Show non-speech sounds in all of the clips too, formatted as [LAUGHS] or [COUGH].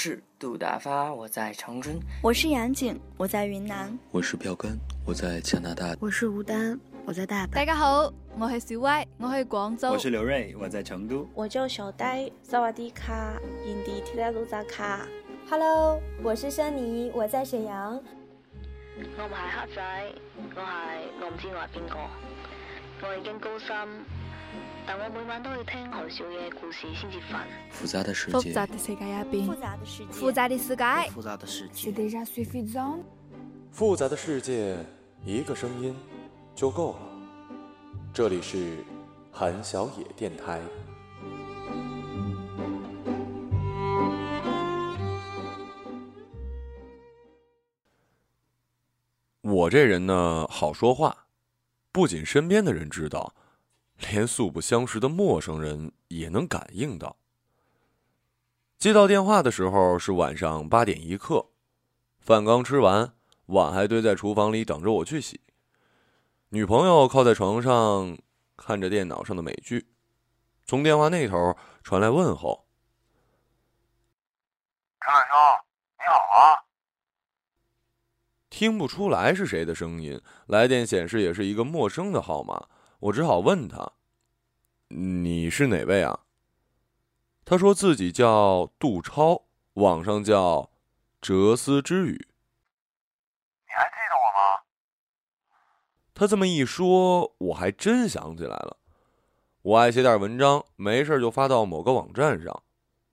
是杜大发，我在长春；我是杨景，我在云南；我是标根，我在加拿大；我是吴丹，我在大阪。大家好，我是小歪，我喺广州；我是刘瑞，我在成都；我叫小呆，萨瓦迪卡，印地提拉鲁扎卡。Hello，我是珊妮，我在沈阳。我唔系黑仔，我系我唔知我系边个，我已经高三，但我每晚都要听何少嘢故事先至瞓。复杂的世界，复杂的世界入边，复杂的世界，复杂的世界，复杂的世界。复杂的世界，一个声音就够了。这里是韩小野电台。我这人呢，好说话，不仅身边的人知道，连素不相识的陌生人也能感应到。接到电话的时候是晚上八点一刻，饭刚吃完，碗还堆在厨房里等着我去洗。女朋友靠在床上看着电脑上的美剧，从电话那头传来问候：“陈远生，你好啊。”听不出来是谁的声音，来电显示也是一个陌生的号码，我只好问他：“你是哪位啊？”他说自己叫杜超，网上叫“哲思之语”。你还记得我吗？他这么一说，我还真想起来了。我爱写点文章，没事就发到某个网站上，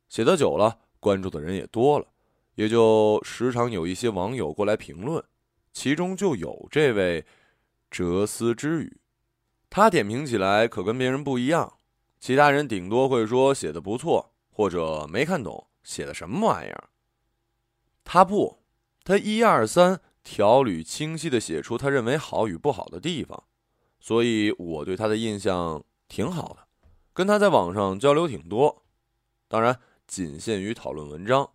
写的久了，关注的人也多了，也就时常有一些网友过来评论。其中就有这位哲思之语，他点评起来可跟别人不一样，其他人顶多会说写的不错，或者没看懂写的什么玩意儿。他不，他一二三条缕清晰的写出他认为好与不好的地方，所以我对他的印象挺好的，跟他在网上交流挺多，当然仅限于讨论文章，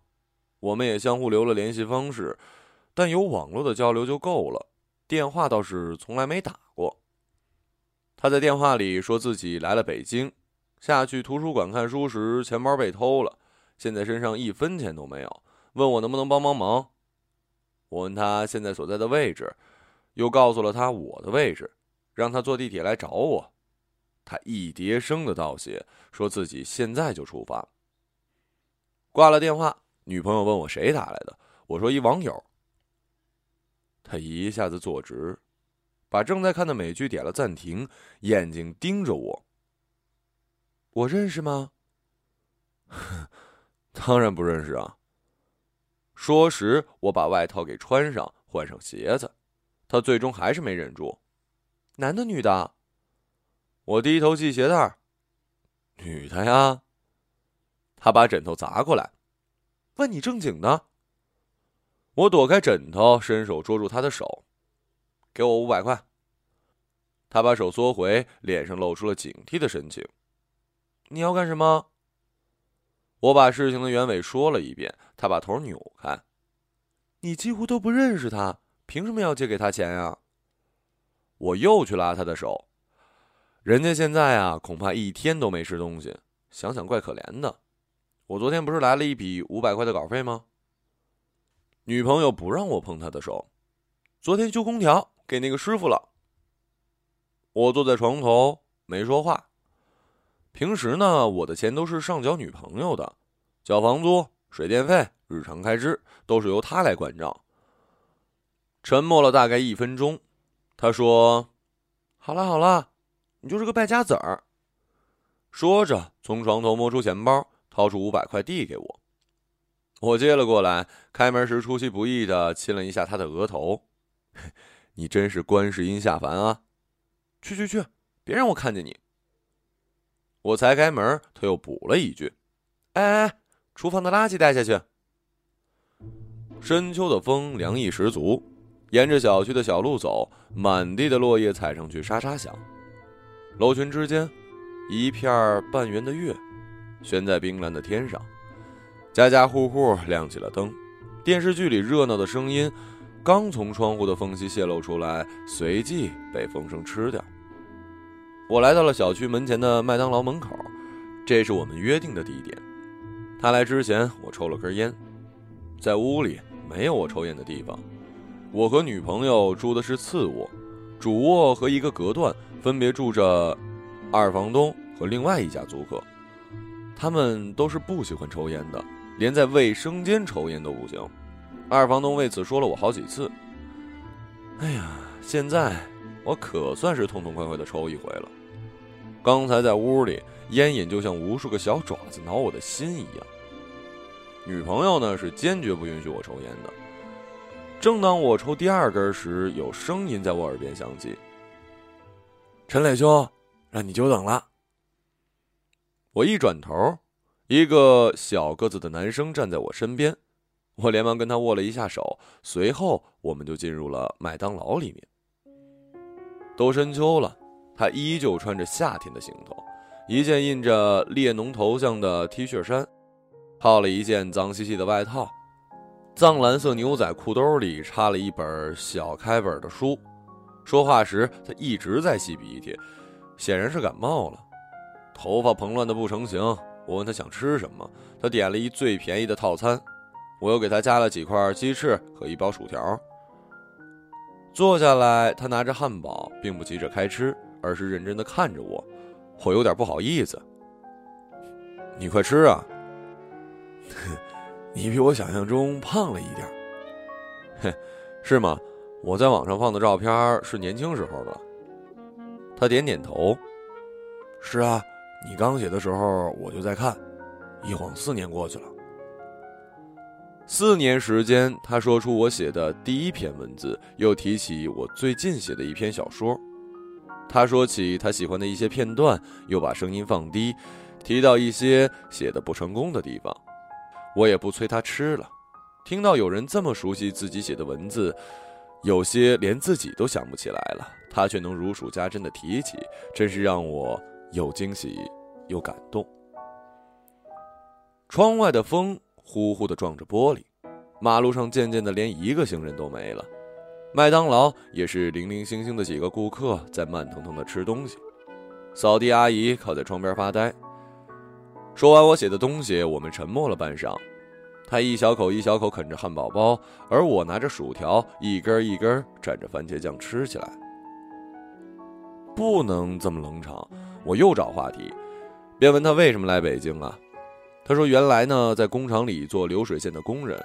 我们也相互留了联系方式。但有网络的交流就够了，电话倒是从来没打过。他在电话里说自己来了北京，下去图书馆看书时钱包被偷了，现在身上一分钱都没有，问我能不能帮帮忙。我问他现在所在的位置，又告诉了他我的位置，让他坐地铁来找我。他一叠声的道谢，说自己现在就出发。挂了电话，女朋友问我谁打来的，我说一网友。他一下子坐直，把正在看的美剧点了暂停，眼睛盯着我。我认识吗？[LAUGHS] 当然不认识啊。说时，我把外套给穿上，换上鞋子。他最终还是没忍住。男的，女的？我低头系鞋带女的呀。他把枕头砸过来，问你正经的。我躲开枕头，伸手捉住他的手，给我五百块。他把手缩回，脸上露出了警惕的神情。你要干什么？我把事情的原委说了一遍。他把头扭开。你几乎都不认识他，凭什么要借给他钱呀？我又去拉他的手。人家现在啊，恐怕一天都没吃东西，想想怪可怜的。我昨天不是来了一笔五百块的稿费吗？女朋友不让我碰她的手，昨天修空调给那个师傅了。我坐在床头没说话。平时呢，我的钱都是上缴女朋友的，交房租、水电费、日常开支都是由她来管账。沉默了大概一分钟，他说：“好了好了，你就是个败家子儿。”说着，从床头摸出钱包，掏出五百块递给我。我接了过来，开门时出其不意的亲了一下他的额头。你真是观世音下凡啊！去去去，别让我看见你。我才开门，他又补了一句：“哎哎，厨房的垃圾带下去。”深秋的风凉意十足，沿着小区的小路走，满地的落叶踩上去沙沙响。楼群之间，一片半圆的月，悬在冰蓝的天上。家家户户亮起了灯，电视剧里热闹的声音刚从窗户的缝隙泄露出来，随即被风声吃掉。我来到了小区门前的麦当劳门口，这是我们约定的地点。他来之前，我抽了根烟，在屋里没有我抽烟的地方。我和女朋友住的是次卧，主卧和一个隔断分别住着二房东和另外一家租客，他们都是不喜欢抽烟的，连在卫生间抽烟都不行。二房东为此说了我好几次。哎呀，现在我可算是痛痛快快的抽一回了。刚才在屋里，烟瘾就像无数个小爪子挠我的心一样。女朋友呢是坚决不允许我抽烟的。正当我抽第二根时，有声音在我耳边响起：“陈磊兄，让你久等了。”我一转头，一个小个子的男生站在我身边，我连忙跟他握了一下手，随后我们就进入了麦当劳里面。都深秋了，他依旧穿着夏天的行头，一件印着列侬头像的 T 恤衫，套了一件脏兮兮的外套。藏蓝色牛仔裤兜里插了一本小开本的书，说话时他一直在吸鼻涕，显然是感冒了，头发蓬乱的不成形。我问他想吃什么，他点了一最便宜的套餐，我又给他加了几块鸡翅和一包薯条。坐下来，他拿着汉堡，并不急着开吃，而是认真的看着我，我有点不好意思。你快吃啊！[LAUGHS] 你比我想象中胖了一点，嘿，是吗？我在网上放的照片是年轻时候的。他点点头，是啊，你刚写的时候我就在看，一晃四年过去了。四年时间，他说出我写的第一篇文字，又提起我最近写的一篇小说。他说起他喜欢的一些片段，又把声音放低，提到一些写的不成功的地方。我也不催他吃了，听到有人这么熟悉自己写的文字，有些连自己都想不起来了，他却能如数家珍的提起，真是让我又惊喜又感动。窗外的风呼呼的撞着玻璃，马路上渐渐的连一个行人都没了，麦当劳也是零零星星的几个顾客在慢腾腾的吃东西，扫地阿姨靠在窗边发呆。说完我写的东西，我们沉默了半晌。他一小口一小口啃着汉堡包，而我拿着薯条一根一根蘸着番茄酱吃起来。不能这么冷场，我又找话题，便问他为什么来北京啊？他说原来呢在工厂里做流水线的工人，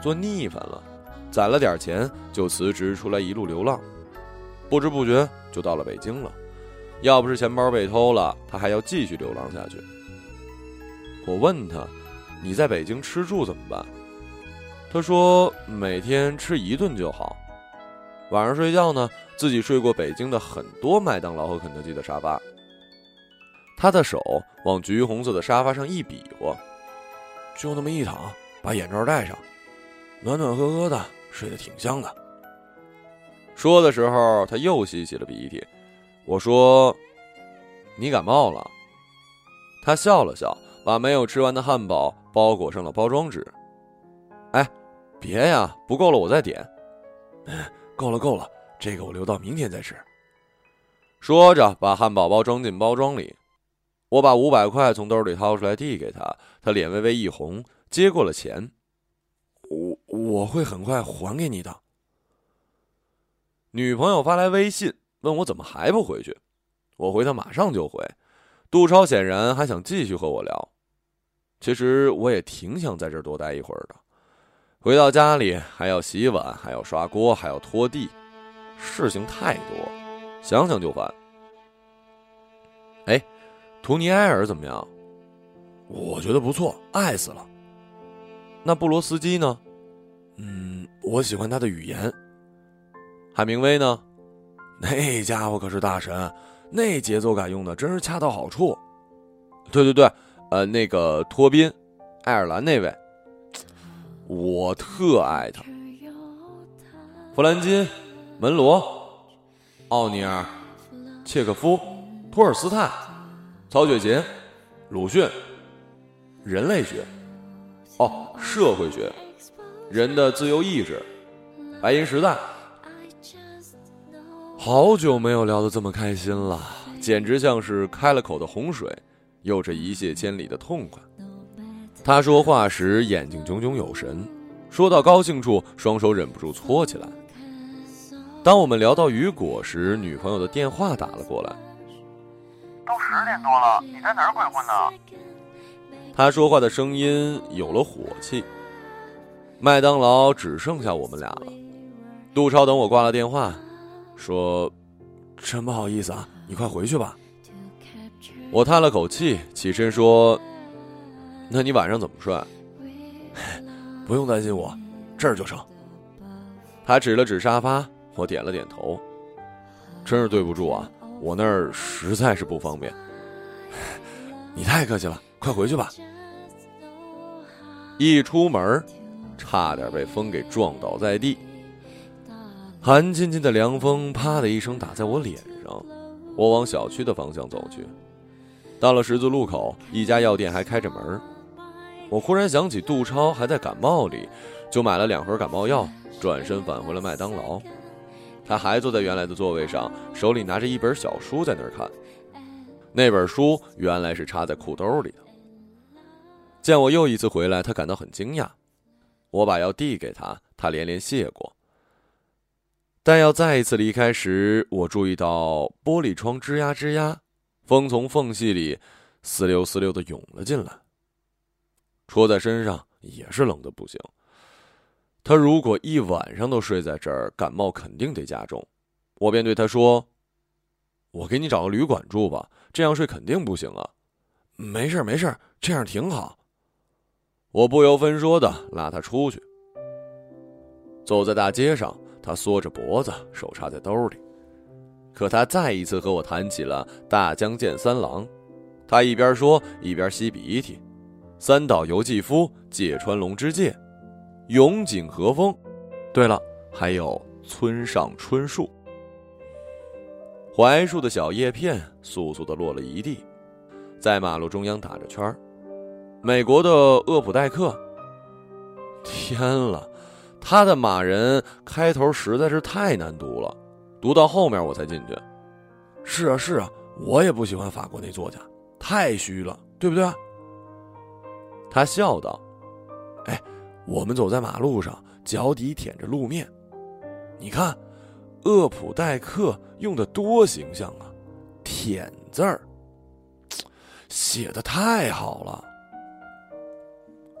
做腻烦了，攒了点钱就辞职出来一路流浪，不知不觉就到了北京了。要不是钱包被偷了，他还要继续流浪下去。我问他：“你在北京吃住怎么办？”他说：“每天吃一顿就好，晚上睡觉呢，自己睡过北京的很多麦当劳和肯德基的沙发。”他的手往橘红色的沙发上一比划，就那么一躺，把眼罩戴上，暖暖和和的，睡得挺香的。说的时候，他又吸起了鼻涕。我说：“你感冒了？”他笑了笑。把没有吃完的汉堡包裹上了包装纸。哎，别呀，不够了我再点。够了够了，这个我留到明天再吃。说着，把汉堡包装进包装里。我把五百块从兜里掏出来递给他，他脸微微一红，接过了钱。我我会很快还给你的。女朋友发来微信问我怎么还不回去，我回他马上就回。杜超显然还想继续和我聊，其实我也挺想在这儿多待一会儿的。回到家里还要洗碗，还要刷锅，还要拖地，事情太多，想想就烦。哎，图尼埃尔怎么样？我觉得不错，爱死了。那布罗斯基呢？嗯，我喜欢他的语言。海明威呢？那家伙可是大神。那节奏感用的真是恰到好处，对对对，呃，那个托宾，爱尔兰那位，我特爱他。弗兰金、门罗、奥尼尔、契克夫、托尔斯泰、曹雪芹、鲁迅，人类学，哦，社会学，人的自由意志，白银时代。好久没有聊得这么开心了，简直像是开了口的洪水，有着一泻千里的痛快。他说话时眼睛炯炯有神，说到高兴处，双手忍不住搓起来。当我们聊到雨果时，女朋友的电话打了过来。都十点多了，你在哪儿鬼混呢？他说话的声音有了火气。麦当劳只剩下我们俩了。杜超等我挂了电话，说：“真不好意思啊，你快回去吧。”我叹了口气，起身说：“那你晚上怎么睡？” [LAUGHS] 不用担心我，这儿就成。他指了指沙发，我点了点头。真是对不住啊，我那儿实在是不方便。[LAUGHS] 你太客气了，快回去吧。一出门，差点被风给撞倒在地。寒沁沁的凉风啪的一声打在我脸上，我往小区的方向走去。到了十字路口，一家药店还开着门。我忽然想起杜超还在感冒里，就买了两盒感冒药，转身返回了麦当劳。他还坐在原来的座位上，手里拿着一本小书在那儿看。那本书原来是插在裤兜里的。见我又一次回来，他感到很惊讶。我把药递给他，他连连谢过。但要再一次离开时，我注意到玻璃窗吱呀吱呀，风从缝隙里嘶溜嘶溜的涌了进来。戳在身上也是冷的不行。他如果一晚上都睡在这儿，感冒肯定得加重。我便对他说：“我给你找个旅馆住吧，这样睡肯定不行啊。”“没事没事，这样挺好。”我不由分说的拉他出去。走在大街上。他缩着脖子，手插在兜里，可他再一次和我谈起了大江健三郎。他一边说一边吸鼻涕。三岛由纪夫、芥川龙之介、永井和风，对了，还有村上春树。槐树的小叶片簌簌的落了一地，在马路中央打着圈儿。美国的厄普代克。天了！他的马人开头实在是太难读了，读到后面我才进去。是啊是啊，我也不喜欢法国那作家，太虚了，对不对？他笑道：“哎，我们走在马路上，脚底舔着路面，你看，厄普代克用的多形象啊，舔字儿，[TSK] 写的太好了。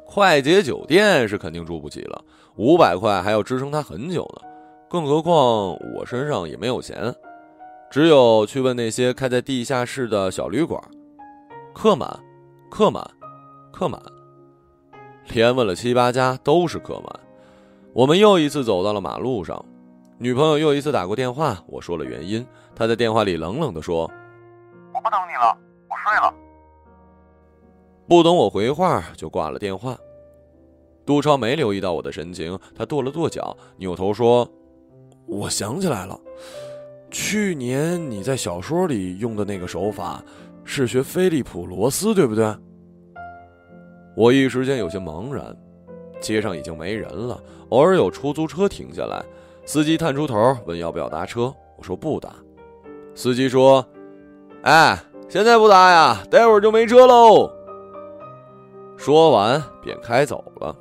快捷酒店是肯定住不起了。”五百块还要支撑他很久呢，更何况我身上也没有钱，只有去问那些开在地下室的小旅馆，客满，客满，客满，连问了七八家都是客满。我们又一次走到了马路上，女朋友又一次打过电话，我说了原因，她在电话里冷冷地说：“我不等你了，我睡了。”不等我回话就挂了电话。杜超没留意到我的神情，他跺了跺脚，扭头说：“我想起来了，去年你在小说里用的那个手法，是学菲利普·罗斯，对不对？”我一时间有些茫然。街上已经没人了，偶尔有出租车停下来，司机探出头问要不要搭车，我说不搭。司机说：“哎，现在不搭呀，待会儿就没车喽。”说完便开走了。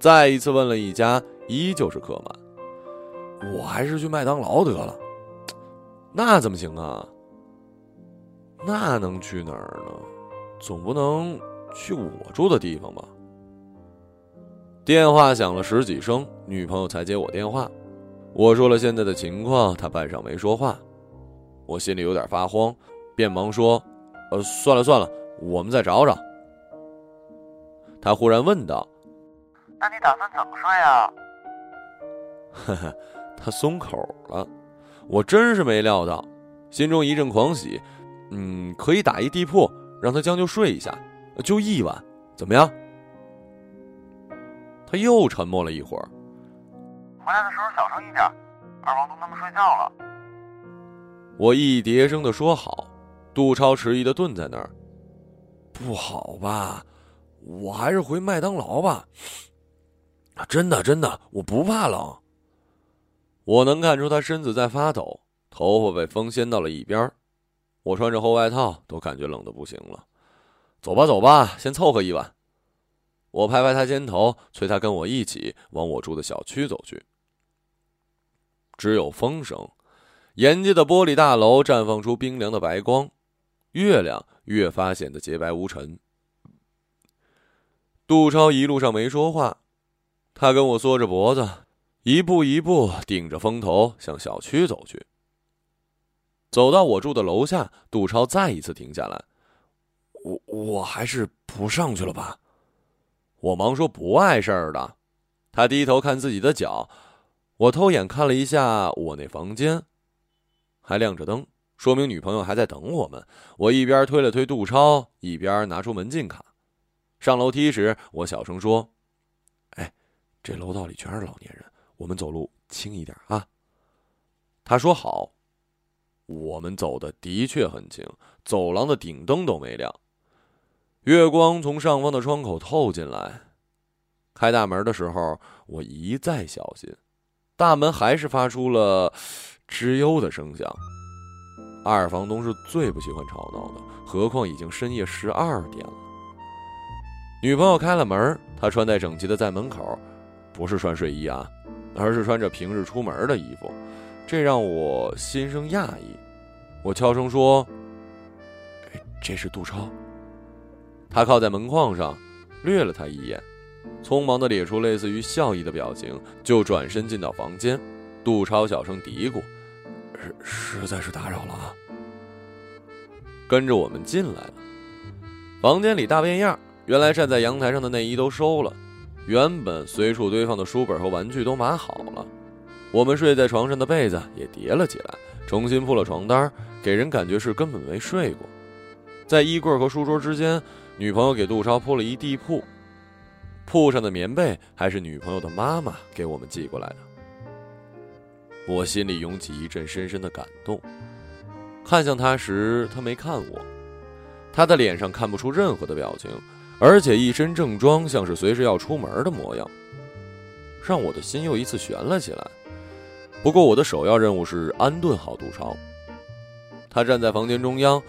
再一次问了一家，依旧是客满。我还是去麦当劳得了。那怎么行啊？那能去哪儿呢？总不能去我住的地方吧？电话响了十几声，女朋友才接我电话。我说了现在的情况，她半晌没说话。我心里有点发慌，便忙说：“呃，算了算了，我们再找找。”她忽然问道。那你打算怎么睡啊？呵呵，她松口了，我真是没料到，心中一阵狂喜。嗯，可以打一地铺，让她将就睡一下，就一晚，怎么样？他又沉默了一会儿。回来的时候小声一点，二房东他们睡觉了。我一叠声的说好。杜超迟疑的顿在那儿。不好吧？我还是回麦当劳吧。真的，真的，我不怕冷。我能看出他身子在发抖，头发被风掀到了一边。我穿着厚外套，都感觉冷的不行了。走吧，走吧，先凑合一晚。我拍拍他肩头，催他跟我一起往我住的小区走去。只有风声，沿街的玻璃大楼绽放出冰凉的白光，月亮越发显得洁白无尘。杜超一路上没说话，他跟我缩着脖子，一步一步顶着风头向小区走去。走到我住的楼下，杜超再一次停下来。我我还是不上去了吧。我忙说不碍事儿的。他低头看自己的脚，我偷眼看了一下我那房间，还亮着灯，说明女朋友还在等我们。我一边推了推杜超，一边拿出门禁卡。上楼梯时，我小声说：“哎，这楼道里全是老年人，我们走路轻一点啊。”他说：“好。”我们走的的确很轻，走廊的顶灯都没亮。月光从上方的窗口透进来，开大门的时候，我一再小心，大门还是发出了吱悠的声响。二房东是最不喜欢吵闹的，何况已经深夜十二点了。女朋友开了门，她穿戴整齐的在门口，不是穿睡衣啊，而是穿着平日出门的衣服。这让我心生讶异，我悄声说：“这是杜超。”他靠在门框上，掠了他一眼，匆忙的咧出类似于笑意的表情，就转身进到房间。杜超小声嘀咕：“实实在是打扰了啊。”跟着我们进来了。房间里大变样，原来站在阳台上的内衣都收了，原本随处堆放的书本和玩具都码好了。我们睡在床上的被子也叠了起来，重新铺了床单，给人感觉是根本没睡过。在衣柜和书桌之间，女朋友给杜超铺了一地铺，铺上的棉被还是女朋友的妈妈给我们寄过来的。我心里涌起一阵深深的感动。看向他时，他没看我，他的脸上看不出任何的表情，而且一身正装，像是随时要出门的模样，让我的心又一次悬了起来。不过，我的首要任务是安顿好杜超。他站在房间中央，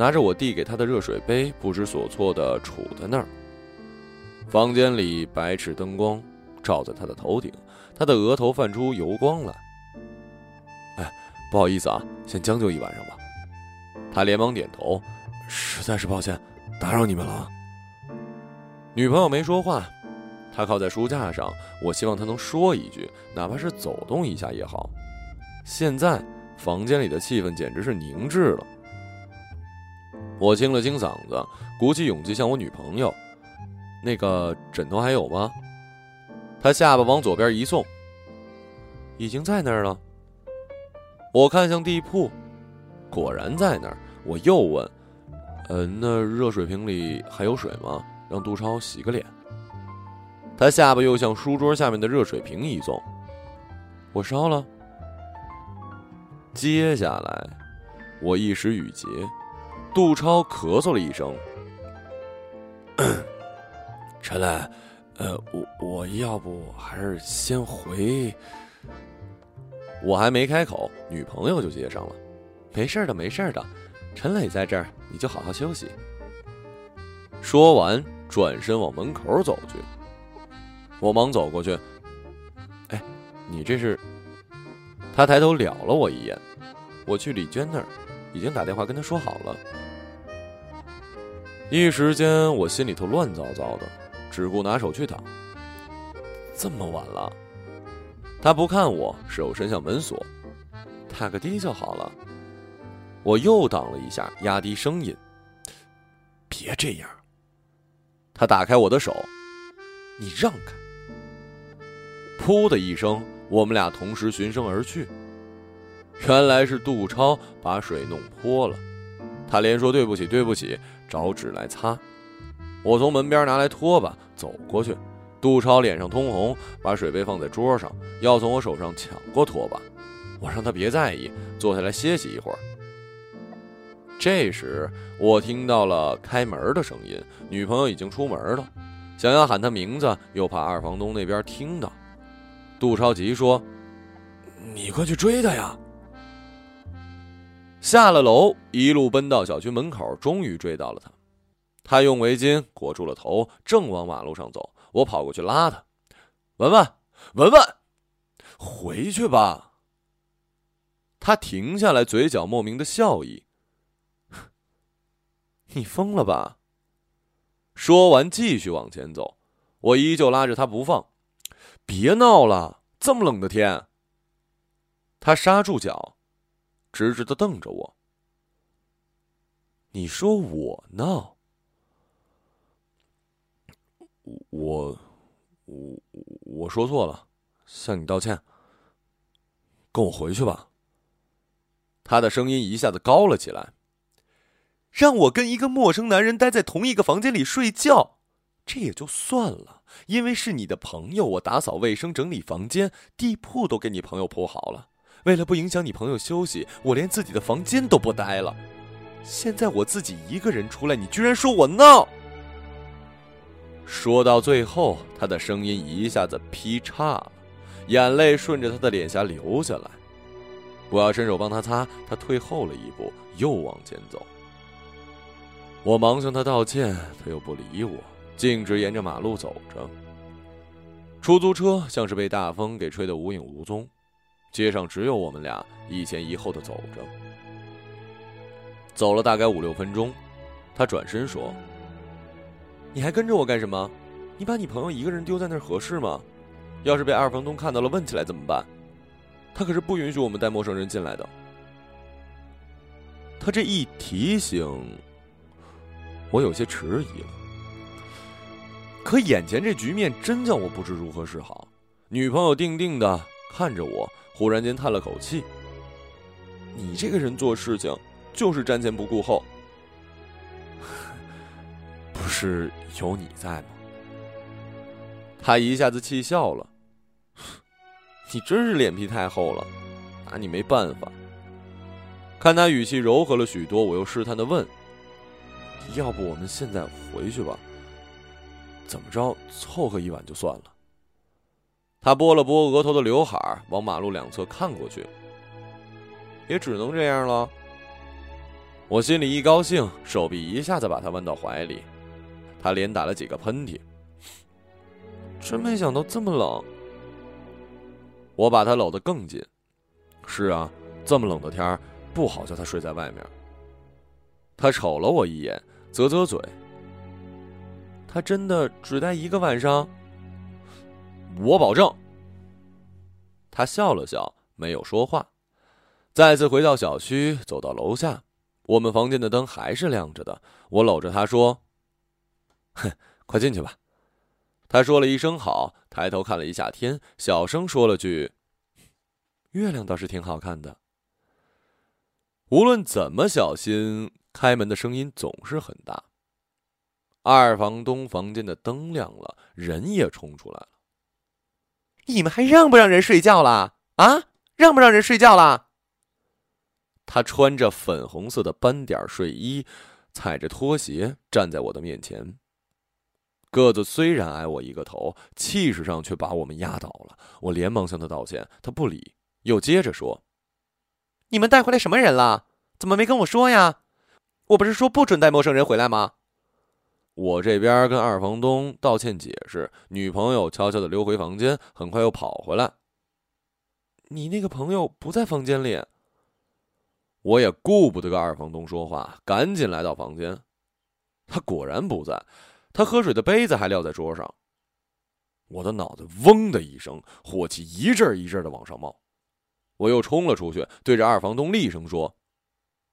拿着我递给他的热水杯，不知所措地杵在那儿。房间里白炽灯光照在他的头顶，他的额头泛出油光来。哎，不好意思啊，先将就一晚上吧。他连忙点头，实在是抱歉，打扰你们了。女朋友没说话。他靠在书架上，我希望他能说一句，哪怕是走动一下也好。现在房间里的气氛简直是凝滞了。我清了清嗓子，鼓起勇气向我女朋友：“那个枕头还有吗？”他下巴往左边一送：“已经在那儿了。”我看向地铺，果然在那儿。我又问：“呃，那热水瓶里还有水吗？让杜超洗个脸。”他下巴又向书桌下面的热水瓶一送，我烧了。接下来，我一时语结，杜超咳嗽了一声。[CLEARS THROAT] 陈磊，呃，我我要不还是先回。我还没开口，女朋友就接上了：“没事的，没事的，陈磊在这儿，你就好好休息。”说完，转身往门口走去。我忙走过去，哎，你这是？他抬头燎了我一眼。我去李娟那儿，已经打电话跟她说好了。一时间我心里头乱糟糟的，只顾拿手去挡。这么晚了，他不看我，手伸向门锁，打个的就好了。我又挡了一下，压低声音：“别这样。”他打开我的手，你让开。噗的一声，我们俩同时循声而去。原来是杜超把水弄泼了，他连说对不起，对不起，找纸来擦。我从门边拿来拖把走过去，杜超脸上通红，把水杯放在桌上，要从我手上抢过拖把。我让他别在意，坐下来歇息一会儿。这时我听到了开门的声音，女朋友已经出门了，想要喊她名字，又怕二房东那边听到。杜超急说：“你快去追她呀！”下了楼，一路奔到小区门口，终于追到了他。他用围巾裹住了头，正往马路上走。我跑过去拉他：“文文，文文，回去吧。”他停下来，嘴角莫名的笑意。你疯了吧？说完，继续往前走。我依旧拉着他不放。别闹了，这么冷的天。他刹住脚，直直的瞪着我。你说我闹？我，我，我说错了，向你道歉。跟我回去吧。他的声音一下子高了起来。让我跟一个陌生男人待在同一个房间里睡觉，这也就算了，因为是你的朋友，我打扫卫生、整理房间，地铺都给你朋友铺好了。为了不影响你朋友休息，我连自己的房间都不待了。现在我自己一个人出来，你居然说我闹！说到最后，他的声音一下子劈叉了，眼泪顺着他的脸颊流下来。我要伸手帮他擦，他退后了一步，又往前走。我忙向他道歉，他又不理我，径直沿着马路走着。出租车像是被大风给吹得无影无踪，街上只有我们俩一前一后的走着。走了大概五六分钟，他转身说：“你还跟着我干什么？你把你朋友一个人丢在那儿合适吗？要是被二房东看到了问起来怎么办？他可是不允许我们带陌生人进来的。”他这一提醒。我有些迟疑了，可眼前这局面真叫我不知如何是好。女朋友定定的看着我，忽然间叹了口气：“你这个人做事情就是瞻前不顾后，[LAUGHS] 不是有你在吗？”他一下子气笑了：“你真是脸皮太厚了，拿你没办法。”看他语气柔和了许多，我又试探的问。要不我们现在回去吧？怎么着，凑合一晚就算了。他拨了拨额头的刘海，往马路两侧看过去。也只能这样了。我心里一高兴，手臂一下子把他弯到怀里。他连打了几个喷嚏。真没想到这么冷。我把他搂得更紧。是啊，这么冷的天不好叫他睡在外面。他瞅了我一眼。啧啧嘴，他真的只待一个晚上？我保证。他笑了笑，没有说话。再次回到小区，走到楼下，我们房间的灯还是亮着的。我搂着他说：“哼，快进去吧。”他说了一声好，抬头看了一下天，小声说了句：“月亮倒是挺好看的。”无论怎么小心。开门的声音总是很大。二房东房间的灯亮了，人也冲出来了。你们还让不让人睡觉了？啊，让不让人睡觉了？他穿着粉红色的斑点睡衣，踩着拖鞋站在我的面前。个子虽然矮我一个头，气势上却把我们压倒了。我连忙向他道歉，他不理，又接着说：“你们带回来什么人了？怎么没跟我说呀？”我不是说不准带陌生人回来吗？我这边跟二房东道歉解释，女朋友悄悄的溜回房间，很快又跑回来。你那个朋友不在房间里。我也顾不得跟二房东说话，赶紧来到房间。他果然不在，他喝水的杯子还撂在桌上。我的脑袋嗡的一声，火气一阵一阵的往上冒。我又冲了出去，对着二房东厉声说：“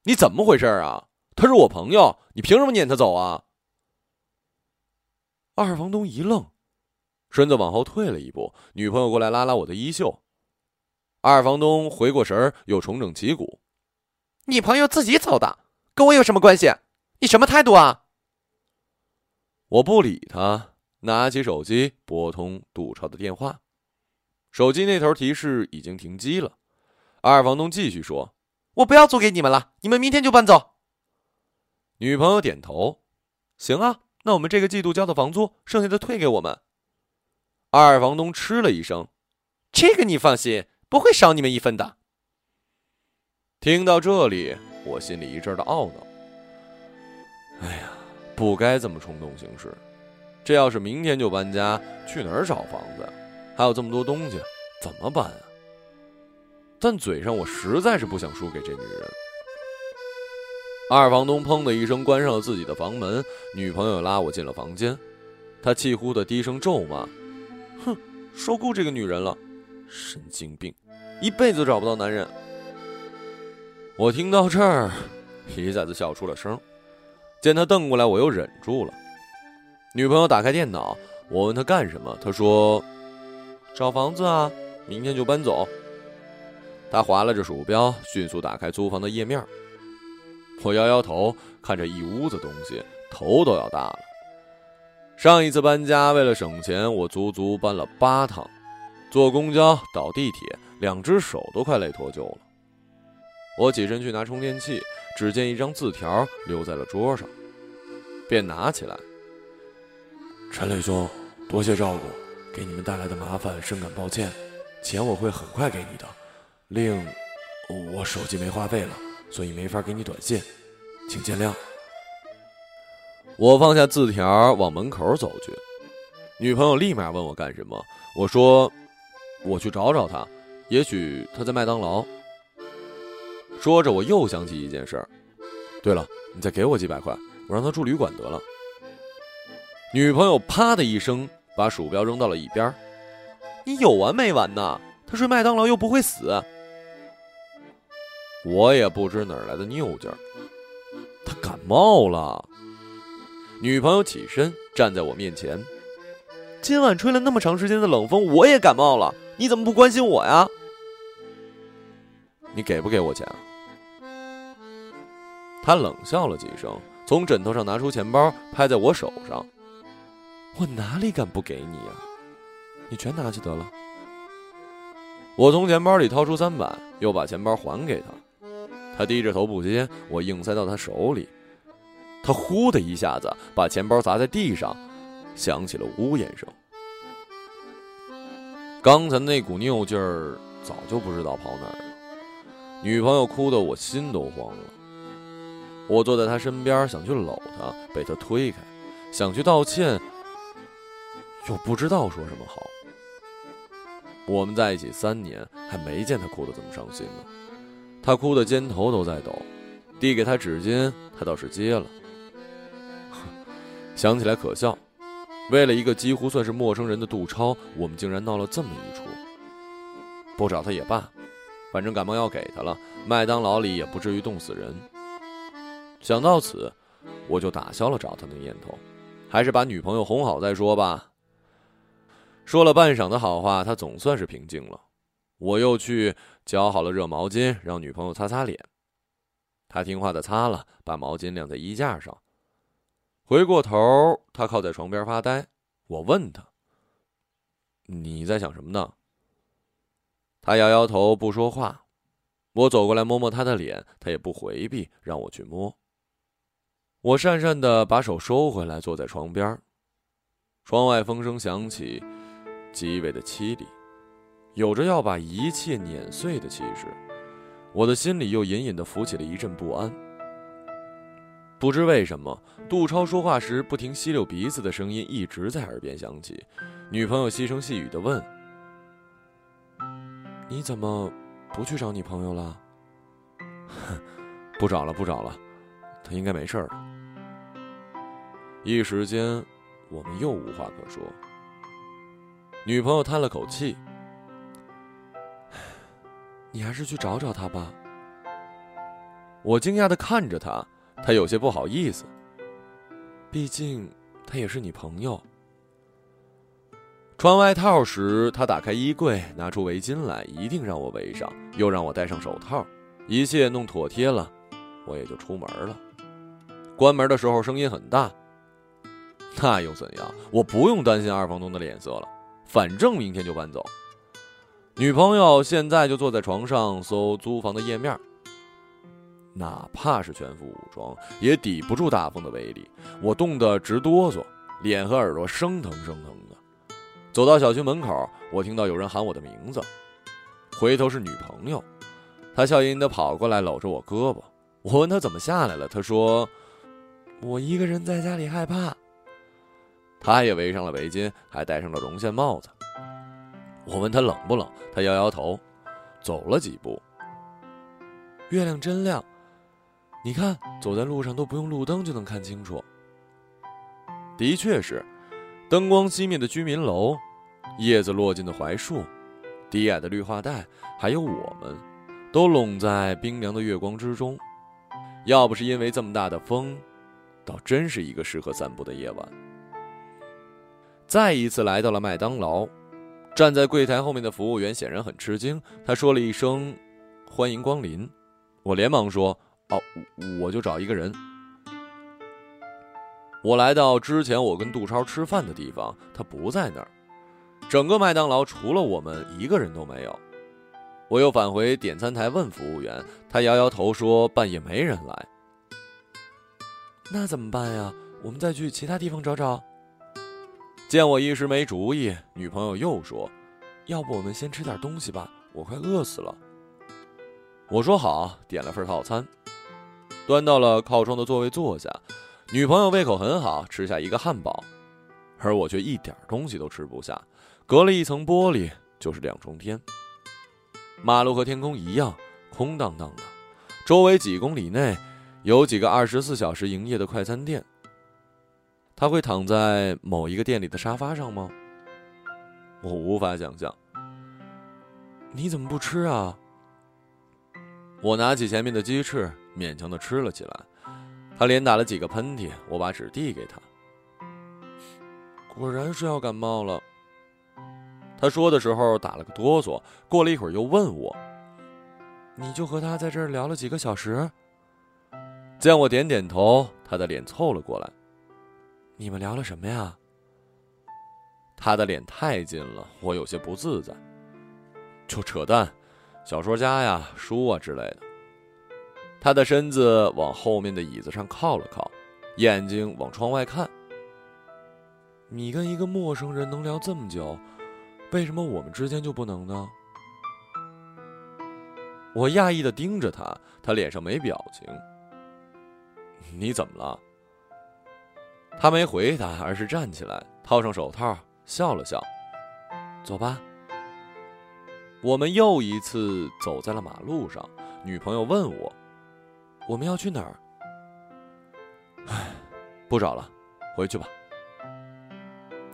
你怎么回事啊？”他是我朋友，你凭什么撵他走啊？二房东一愣，身子往后退了一步，女朋友过来拉拉我的衣袖。二房东回过神儿，又重整旗鼓：“你朋友自己走的，跟我有什么关系？你什么态度啊？”我不理他，拿起手机拨通杜超的电话，手机那头提示已经停机了。二房东继续说：“我不要租给你们了，你们明天就搬走。”女朋友点头，行啊，那我们这个季度交的房租，剩下的退给我们。二房东嗤了一声：“这个你放心，不会少你们一分的。”听到这里，我心里一阵的懊恼。哎呀，不该这么冲动行事，这要是明天就搬家，去哪儿找房子？还有这么多东西，怎么办啊？但嘴上我实在是不想输给这女人。二房东砰的一声关上了自己的房门，女朋友拉我进了房间，他气呼的低声咒骂：“哼，受够这个女人了，神经病，一辈子找不到男人。”我听到这儿，一下子笑出了声。见他瞪过来，我又忍住了。女朋友打开电脑，我问她干什么，她说：“找房子啊，明天就搬走。”她划拉着鼠标，迅速打开租房的页面。我摇摇头，看着一屋子东西，头都要大了。上一次搬家，为了省钱，我足足搬了八趟，坐公交、倒地铁，两只手都快累脱臼了。我起身去拿充电器，只见一张字条留在了桌上，便拿起来。陈磊兄，多谢照顾，给你们带来的麻烦深感抱歉，钱我会很快给你的。另，我手机没话费了，所以没法给你短信，请见谅。我放下字条，往门口走去。女朋友立马问我干什么，我说：“我去找找他，也许他在麦当劳。”说着，我又想起一件事儿。对了，你再给我几百块，我让他住旅馆得了。女朋友啪的一声把鼠标扔到了一边。你有完没完呐？他睡麦当劳又不会死。我也不知哪来的拗劲儿。他感冒了。女朋友起身站在我面前。今晚吹了那么长时间的冷风，我也感冒了。你怎么不关心我呀？你给不给我钱？他冷笑了几声，从枕头上拿出钱包，拍在我手上。我哪里敢不给你呀？你全拿去得了。我从钱包里掏出三百，又把钱包还给他。他低着头不接，我硬塞到他手里。他呼的一下子把钱包砸在地上，响起了呜咽声。刚才那股拗劲儿早就不知道跑哪儿了。女朋友哭得我心都慌了。我坐在他身边，想去搂他，被他推开，想去道歉，又不知道说什么好。我们在一起三年，还没见他哭得这么伤心呢。他哭得肩头都在抖，递给他纸巾，他倒是接了。哼 [LAUGHS] 想起来可笑，为了一个几乎算是陌生人的杜超，我们竟然闹了这么一出。不找他也罢，反正感冒药给他了，麦当劳里也不至于冻死人。想到此，我就打消了找他的念头，还是把女朋友哄好再说吧。说了半晌的好话，他总算是平静了。我又去浇好了热毛巾，让女朋友擦擦脸。她听话的擦了，把毛巾晾在衣架上。回过头，她靠在床边发呆。我问她：“你在想什么呢？”她摇摇头，不说话。我走过来摸摸她的脸，她也不回避，让我去摸。我讪讪的把手收回来，坐在床边。窗外风声响起，极为的凄厉，有着要把一切碾碎的气势。我的心里又隐隐的浮起了一阵不安。不知为什么，杜超说话时不停吸溜鼻子的声音一直在耳边响起。女朋友细声细语的问：“你怎么不去找你朋友了？”“ [LAUGHS] 不找了，不找了，他应该没事了。”一时间，我们又无话可说。女朋友叹了口气：“你还是去找找他吧。”我惊讶的看着他，他有些不好意思。毕竟他也是你朋友。穿外套时，他打开衣柜，拿出围巾来，一定让我围上，又让我戴上手套。一切弄妥帖了，我也就出门了。关门的时候声音很大。那又怎样？我不用担心二房东的脸色了，反正明天就搬走。女朋友现在就坐在床上搜租房的页面，哪怕是全副武装，也抵不住大风的威力。我冻得直哆嗦，脸和耳朵生疼生疼的。走到小区门口，我听到有人喊我的名字，回头是女朋友，她笑吟吟的跑过来，搂着我胳膊。我问她怎么下来了，她说：“我一个人在家里害怕。”他也围上了围巾，还戴上了绒线帽子。我问他冷不冷，他摇摇头，走了几步。月亮真亮，你看，走在路上都不用路灯就能看清楚。的确是，灯光熄灭的居民楼，叶子落尽的槐树，低矮的绿化带，还有我们，都拢在冰凉的月光之中。要不是因为这么大的风，倒真是一个适合散步的夜晚。再一次来到了麦当劳，站在柜台后面的服务员显然很吃惊，他说了一声“欢迎光临”，我连忙说：“哦，我就找一个人。”我来到之前我跟杜超吃饭的地方，他不在那儿。整个麦当劳除了我们一个人都没有。我又返回点餐台问服务员，他摇摇头说半夜没人来。那怎么办呀？我们再去其他地方找找。见我一时没主意，女朋友又说：“要不我们先吃点东西吧，我快饿死了。”我说好，点了份套餐，端到了靠窗的座位坐下。女朋友胃口很好，吃下一个汉堡，而我却一点东西都吃不下。隔了一层玻璃，就是两重天。马路和天空一样空荡荡的，周围几公里内有几个二十四小时营业的快餐店。他会躺在某一个店里的沙发上吗？我无法想象。你怎么不吃啊？我拿起前面的鸡翅，勉强的吃了起来。他连打了几个喷嚏，我把纸递给他。果然是要感冒了。他说的时候打了个哆嗦，过了一会儿又问我：“你就和他在这儿聊了几个小时？”见我点点头，他的脸凑了过来。你们聊了什么呀？他的脸太近了，我有些不自在。就扯淡，小说家呀，书啊之类的。他的身子往后面的椅子上靠了靠，眼睛往窗外看。你跟一个陌生人能聊这么久，为什么我们之间就不能呢？我讶异的盯着他，他脸上没表情。你怎么了？他没回答，而是站起来，套上手套，笑了笑。走吧。我们又一次走在了马路上。女朋友问我。我们要去哪儿？唉，不找了，回去吧。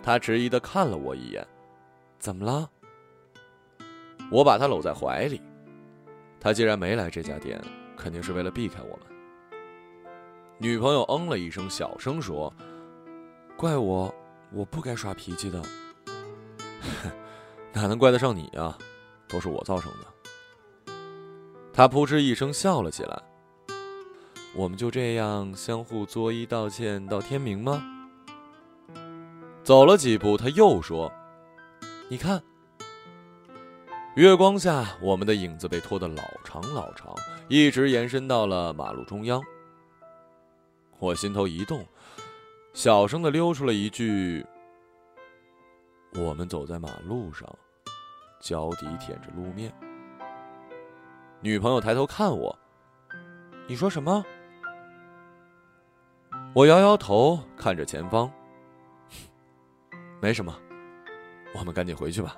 他迟疑的看了我一眼，怎么了？我把他搂在怀里。他既然没来这家店，肯定是为了避开我们。女朋友嗯了一声，小声说：“怪我，我不该耍脾气的。[LAUGHS] 哪能怪得上你呀？都是我造成的。”他扑哧一声笑了起来。我们就这样相互作揖道歉到天明吗？走了几步，他又说：“你看，月光下，我们的影子被拖得老长老长，一直延伸到了马路中央。”我心头一动，小声的溜出了一句：“我们走在马路上，脚底舔着路面。”女朋友抬头看我：“你说什么？”我摇摇头，看着前方，[LAUGHS] 没什么，我们赶紧回去吧。